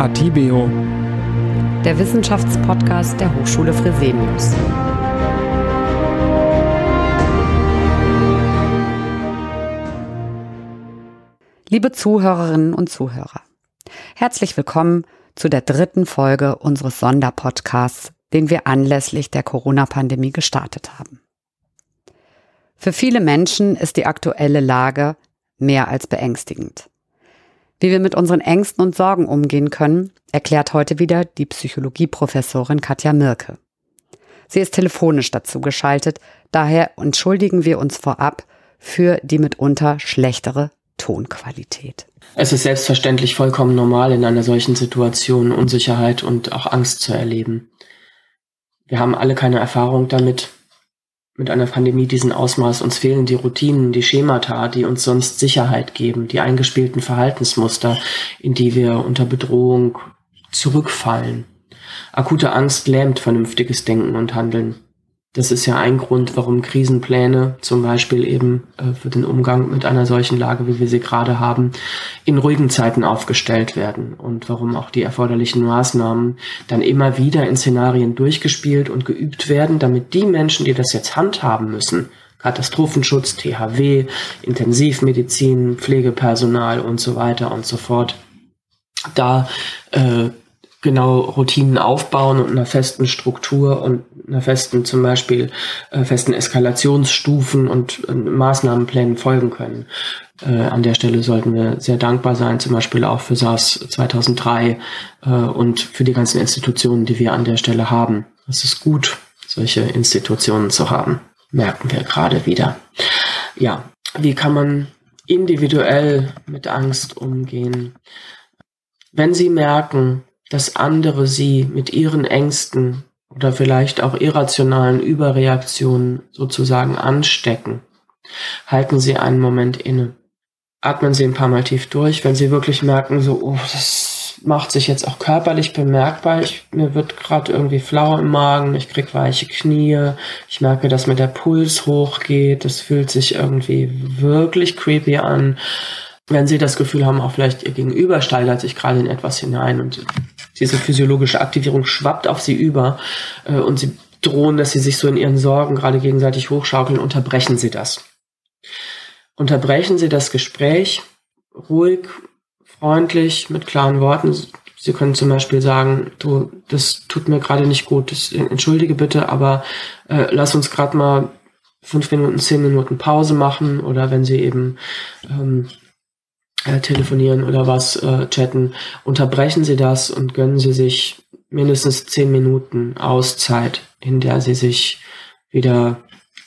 Atibeo, der Wissenschaftspodcast der Hochschule Fresenius. Liebe Zuhörerinnen und Zuhörer, herzlich willkommen zu der dritten Folge unseres Sonderpodcasts, den wir anlässlich der Corona-Pandemie gestartet haben. Für viele Menschen ist die aktuelle Lage mehr als beängstigend. Wie wir mit unseren Ängsten und Sorgen umgehen können, erklärt heute wieder die Psychologieprofessorin Katja Mirke. Sie ist telefonisch dazu geschaltet, daher entschuldigen wir uns vorab für die mitunter schlechtere Tonqualität. Es ist selbstverständlich vollkommen normal, in einer solchen Situation Unsicherheit und auch Angst zu erleben. Wir haben alle keine Erfahrung damit, mit einer Pandemie diesen Ausmaß. Uns fehlen die Routinen, die Schemata, die uns sonst Sicherheit geben, die eingespielten Verhaltensmuster, in die wir unter Bedrohung zurückfallen. Akute Angst lähmt vernünftiges Denken und Handeln. Das ist ja ein Grund, warum Krisenpläne zum Beispiel eben äh, für den Umgang mit einer solchen Lage, wie wir sie gerade haben, in ruhigen Zeiten aufgestellt werden. Und warum auch die erforderlichen Maßnahmen dann immer wieder in Szenarien durchgespielt und geübt werden, damit die Menschen, die das jetzt handhaben müssen, Katastrophenschutz, THW, Intensivmedizin, Pflegepersonal und so weiter und so fort, da äh, genau Routinen aufbauen und einer festen Struktur und einer festen zum Beispiel äh, festen Eskalationsstufen und äh, Maßnahmenplänen folgen können. Äh, an der Stelle sollten wir sehr dankbar sein, zum Beispiel auch für SARS 2003 äh, und für die ganzen Institutionen, die wir an der Stelle haben. Es ist gut, solche Institutionen zu haben, merken wir gerade wieder. Ja, wie kann man individuell mit Angst umgehen? Wenn Sie merken, dass andere sie mit ihren Ängsten oder vielleicht auch irrationalen Überreaktionen sozusagen anstecken. Halten Sie einen Moment inne. Atmen Sie ein paar Mal tief durch, wenn Sie wirklich merken, so, oh, das macht sich jetzt auch körperlich bemerkbar. Ich, mir wird gerade irgendwie flau im Magen, ich krieg weiche Knie, ich merke, dass mir der Puls hochgeht, das fühlt sich irgendwie wirklich creepy an. Wenn Sie das Gefühl haben, auch vielleicht Ihr Gegenüber steigert sich gerade in etwas hinein und diese physiologische Aktivierung schwappt auf sie über äh, und sie drohen, dass sie sich so in ihren Sorgen gerade gegenseitig hochschaukeln, unterbrechen sie das. Unterbrechen Sie das Gespräch ruhig, freundlich, mit klaren Worten. Sie können zum Beispiel sagen, du, das tut mir gerade nicht gut, das, entschuldige bitte, aber äh, lass uns gerade mal fünf Minuten, zehn Minuten Pause machen oder wenn Sie eben ähm, äh, telefonieren oder was äh, chatten, unterbrechen Sie das und gönnen Sie sich mindestens zehn Minuten Auszeit, in der Sie sich wieder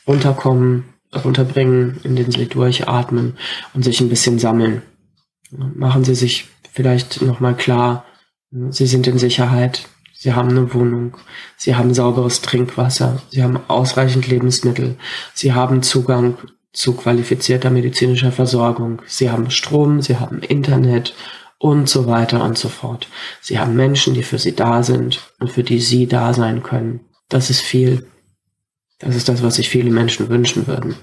runterkommen, runterbringen, in denen Sie durchatmen und sich ein bisschen sammeln. Machen Sie sich vielleicht nochmal klar, Sie sind in Sicherheit, Sie haben eine Wohnung, Sie haben sauberes Trinkwasser, Sie haben ausreichend Lebensmittel, Sie haben Zugang zu qualifizierter medizinischer Versorgung. Sie haben Strom, sie haben Internet und so weiter und so fort. Sie haben Menschen, die für sie da sind und für die sie da sein können. Das ist viel. Das ist das, was sich viele Menschen wünschen würden.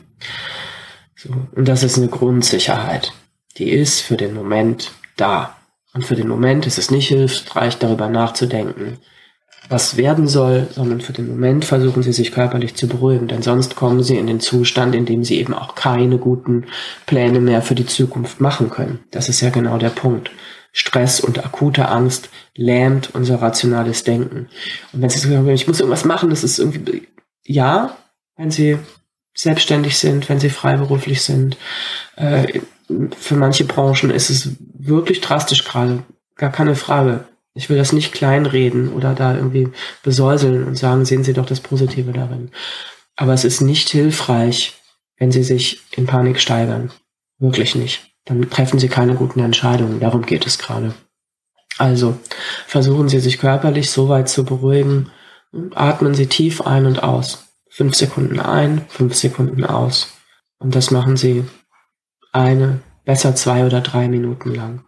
So. Und das ist eine Grundsicherheit. Die ist für den Moment da. Und für den Moment ist es nicht hilfreich, darüber nachzudenken, was werden soll, sondern für den Moment versuchen sie sich körperlich zu beruhigen, denn sonst kommen sie in den Zustand, in dem sie eben auch keine guten Pläne mehr für die Zukunft machen können. Das ist ja genau der Punkt. Stress und akute Angst lähmt unser rationales Denken. Und wenn sie sagen, ich muss irgendwas machen, das ist irgendwie, ja, wenn sie selbstständig sind, wenn sie freiberuflich sind, äh, für manche Branchen ist es wirklich drastisch gerade, gar keine Frage. Ich will das nicht kleinreden oder da irgendwie besäuseln und sagen, sehen Sie doch das Positive darin. Aber es ist nicht hilfreich, wenn Sie sich in Panik steigern. Wirklich nicht. Dann treffen Sie keine guten Entscheidungen. Darum geht es gerade. Also versuchen Sie sich körperlich so weit zu beruhigen. Atmen Sie tief ein und aus. Fünf Sekunden ein, fünf Sekunden aus. Und das machen Sie eine, besser zwei oder drei Minuten lang.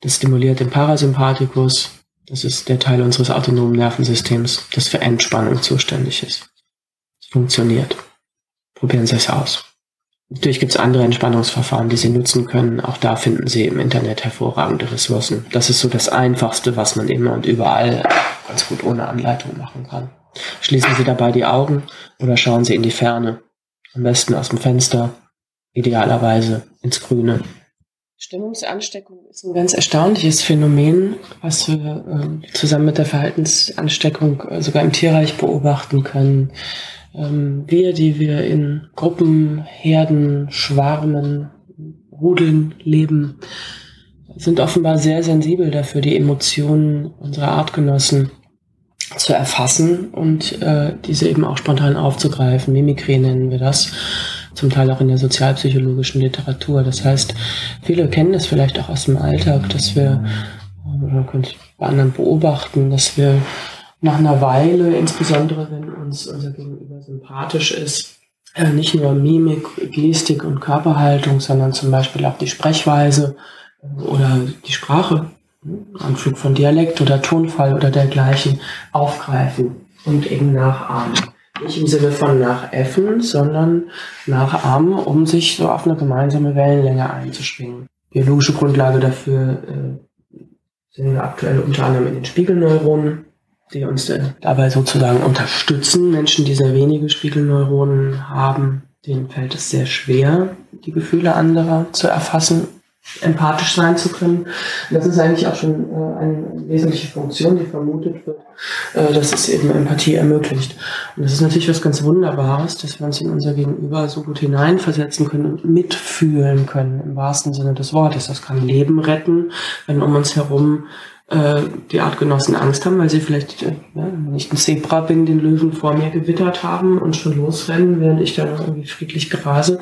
Das stimuliert den Parasympathikus, das ist der Teil unseres autonomen Nervensystems, das für Entspannung zuständig ist. Es funktioniert. Probieren Sie es aus. Natürlich gibt es andere Entspannungsverfahren, die Sie nutzen können. Auch da finden Sie im Internet hervorragende Ressourcen. Das ist so das Einfachste, was man immer und überall ganz gut ohne Anleitung machen kann. Schließen Sie dabei die Augen oder schauen Sie in die Ferne. Am besten aus dem Fenster, idealerweise ins Grüne. Stimmungsansteckung ist ein ganz erstaunliches Phänomen, was wir äh, zusammen mit der Verhaltensansteckung äh, sogar im Tierreich beobachten können. Ähm, wir, die wir in Gruppen, Herden, Schwarmen, Rudeln leben, sind offenbar sehr sensibel dafür, die Emotionen unserer Artgenossen zu erfassen und äh, diese eben auch spontan aufzugreifen. Mimikrie nennen wir das, zum Teil auch in der sozialpsychologischen Literatur. Das heißt, viele kennen das vielleicht auch aus dem Alltag, dass wir, oder man könnte bei anderen beobachten, dass wir nach einer Weile, insbesondere wenn uns unser Gegenüber sympathisch ist, äh, nicht nur Mimik, Gestik und Körperhaltung, sondern zum Beispiel auch die Sprechweise äh, oder die Sprache, hm, Anflug von Dialekt oder Tonfall oder dergleichen aufgreifen und eben nachahmen. Nicht im Sinne von nachäffen, sondern nachahmen, um sich so auf eine gemeinsame Wellenlänge einzuschwingen. Biologische Grundlage dafür äh, wir aktuell unter anderem in den Spiegelneuronen die uns äh, dabei sozusagen unterstützen. Menschen, die sehr wenige Spiegelneuronen haben, denen fällt es sehr schwer, die Gefühle anderer zu erfassen, empathisch sein zu können. Das ist eigentlich auch schon äh, eine wesentliche Funktion, die vermutet wird, äh, dass es eben Empathie ermöglicht. Und das ist natürlich was ganz Wunderbares, dass wir uns in unser Gegenüber so gut hineinversetzen können und mitfühlen können, im wahrsten Sinne des Wortes. Das kann Leben retten, wenn um uns herum äh, die Artgenossen Angst haben, weil sie vielleicht, äh, wenn ich ein Zebra bin, den Löwen vor mir gewittert haben und schon losrennen, während ich da irgendwie friedlich grase,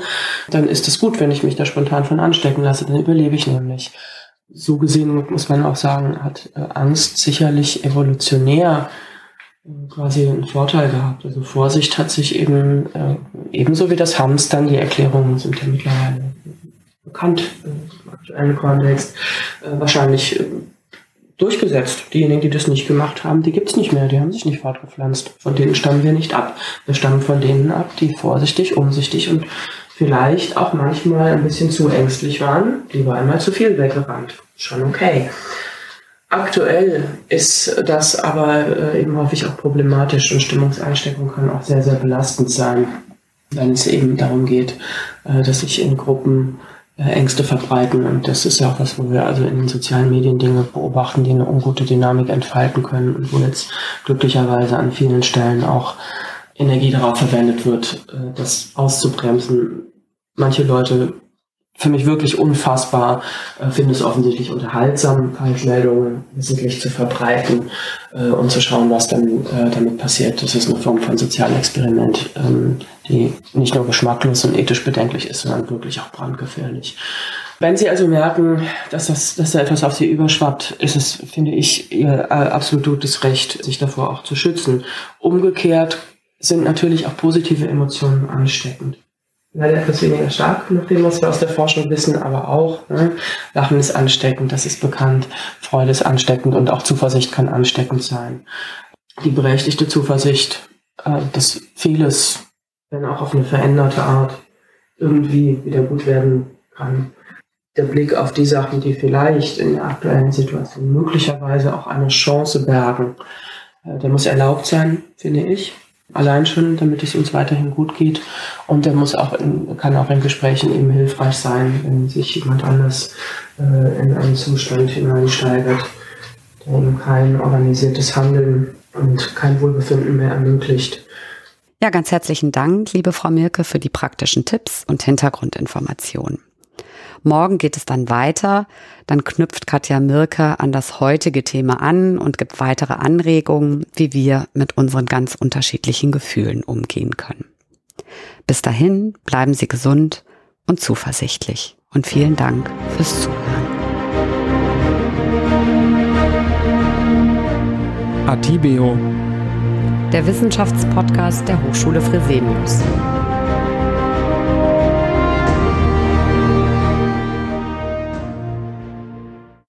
dann ist es gut, wenn ich mich da spontan von anstecken lasse, dann überlebe ich nämlich. So gesehen muss man auch sagen, hat äh, Angst sicherlich evolutionär äh, quasi einen Vorteil gehabt. Also Vorsicht hat sich eben äh, ebenso wie das Hamstern, die Erklärungen sind ja mittlerweile bekannt im aktuellen Kontext, äh, wahrscheinlich durchgesetzt. Diejenigen, die das nicht gemacht haben, die gibt's nicht mehr, die haben sich nicht fortgepflanzt. Von denen stammen wir nicht ab. Wir stammen von denen ab, die vorsichtig, umsichtig und vielleicht auch manchmal ein bisschen zu ängstlich waren, lieber einmal zu viel weggerannt. Schon okay. Aktuell ist das aber äh, eben häufig auch problematisch und Stimmungseinsteckung kann auch sehr, sehr belastend sein, wenn es eben darum geht, äh, dass sich in Gruppen Ängste verbreiten. Und das ist ja auch was, wo wir also in den sozialen Medien Dinge beobachten, die eine ungute Dynamik entfalten können und wo jetzt glücklicherweise an vielen Stellen auch Energie darauf verwendet wird, äh, das auszubremsen. Manche Leute für mich wirklich unfassbar, äh, finde es offensichtlich unterhaltsam, Falschmeldungen wissentlich zu verbreiten äh, und zu schauen, was dann äh, damit passiert. Das ist eine Form von sozialem Experiment, ähm, die nicht nur geschmacklos und ethisch bedenklich ist, sondern wirklich auch brandgefährlich. Wenn Sie also merken, dass, das, dass da etwas auf Sie überschwappt, ist es, finde ich, Ihr äh, absolutes Recht, sich davor auch zu schützen. Umgekehrt sind natürlich auch positive Emotionen ansteckend leider etwas weniger stark, nach dem, was wir aus der Forschung wissen, aber auch. Ne? Lachen ist ansteckend, das ist bekannt. Freude ist ansteckend und auch Zuversicht kann ansteckend sein. Die berechtigte Zuversicht, äh, dass vieles, wenn auch auf eine veränderte Art, irgendwie wieder gut werden kann. Der Blick auf die Sachen, die vielleicht in der aktuellen Situation möglicherweise auch eine Chance bergen, äh, der muss erlaubt sein, finde ich. Allein schon, damit es uns weiterhin gut geht. Und der muss auch in, kann auch in Gesprächen eben hilfreich sein, wenn sich jemand anders äh, in einen Zustand hineinsteigert, der ihm kein organisiertes Handeln und kein Wohlbefinden mehr ermöglicht. Ja, ganz herzlichen Dank, liebe Frau Mirke, für die praktischen Tipps und Hintergrundinformationen. Morgen geht es dann weiter. Dann knüpft Katja Mirke an das heutige Thema an und gibt weitere Anregungen, wie wir mit unseren ganz unterschiedlichen Gefühlen umgehen können. Bis dahin bleiben Sie gesund und zuversichtlich. Und vielen Dank fürs Zuhören. Atibeo. Der Wissenschaftspodcast der Hochschule Fresenius.